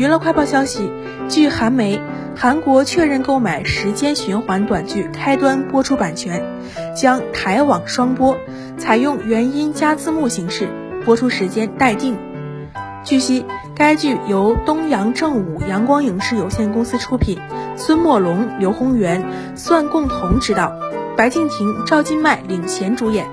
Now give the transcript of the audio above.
娱乐快报消息，据韩媒，韩国确认购买时间循环短剧开端播出版权，将台网双播，采用原音加字幕形式，播出时间待定。据悉，该剧由东阳正午阳光影视有限公司出品，孙墨龙、刘宏元、算共同执导，白敬亭、赵今麦领衔主演。